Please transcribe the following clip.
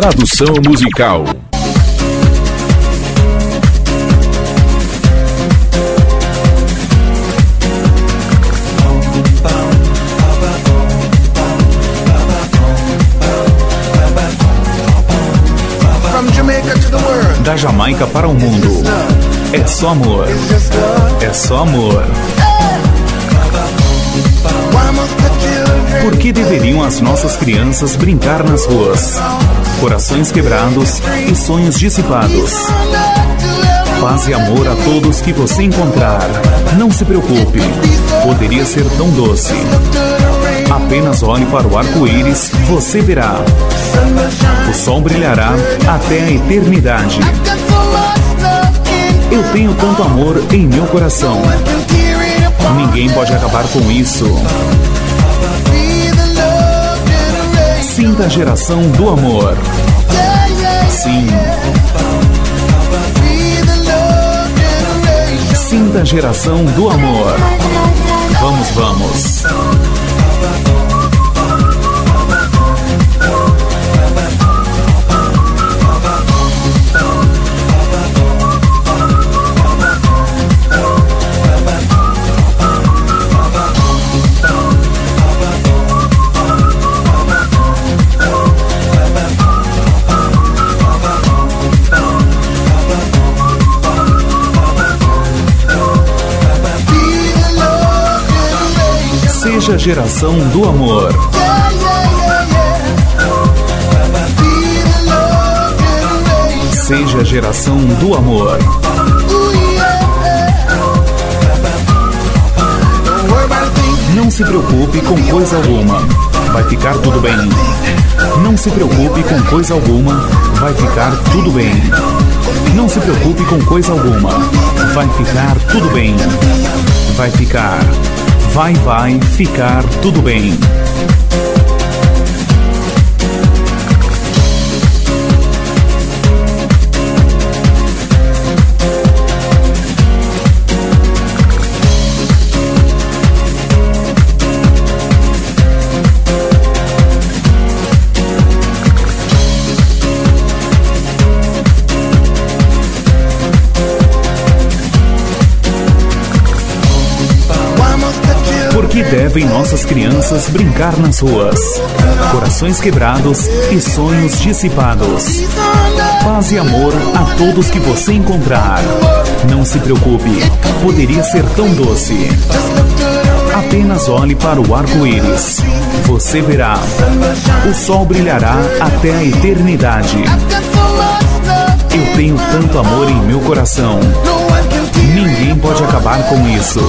Tradução musical. Da Jamaica para o mundo. É só amor. É só amor. Que deveriam as nossas crianças brincar nas ruas? Corações quebrados e sonhos dissipados. Paz e amor a todos que você encontrar. Não se preocupe, poderia ser tão doce. Apenas olhe para o arco-íris, você verá. O sol brilhará até a eternidade. Eu tenho tanto amor em meu coração. Ninguém pode acabar com isso. Sinta a geração do amor. Sim. Sinta a geração do amor. Vamos, vamos. Seja geração do amor. Seja a geração do amor. Não se preocupe com coisa alguma, vai ficar tudo bem. Não se preocupe com coisa alguma, vai ficar tudo bem. Não se preocupe com coisa alguma, vai ficar tudo bem. Vai ficar, vai, vai ficar tudo bem. Que devem nossas crianças brincar nas ruas? Corações quebrados e sonhos dissipados. Paz e amor a todos que você encontrar. Não se preocupe, poderia ser tão doce. Apenas olhe para o arco-íris. Você verá. O sol brilhará até a eternidade. Eu tenho tanto amor em meu coração. Ninguém pode acabar com isso.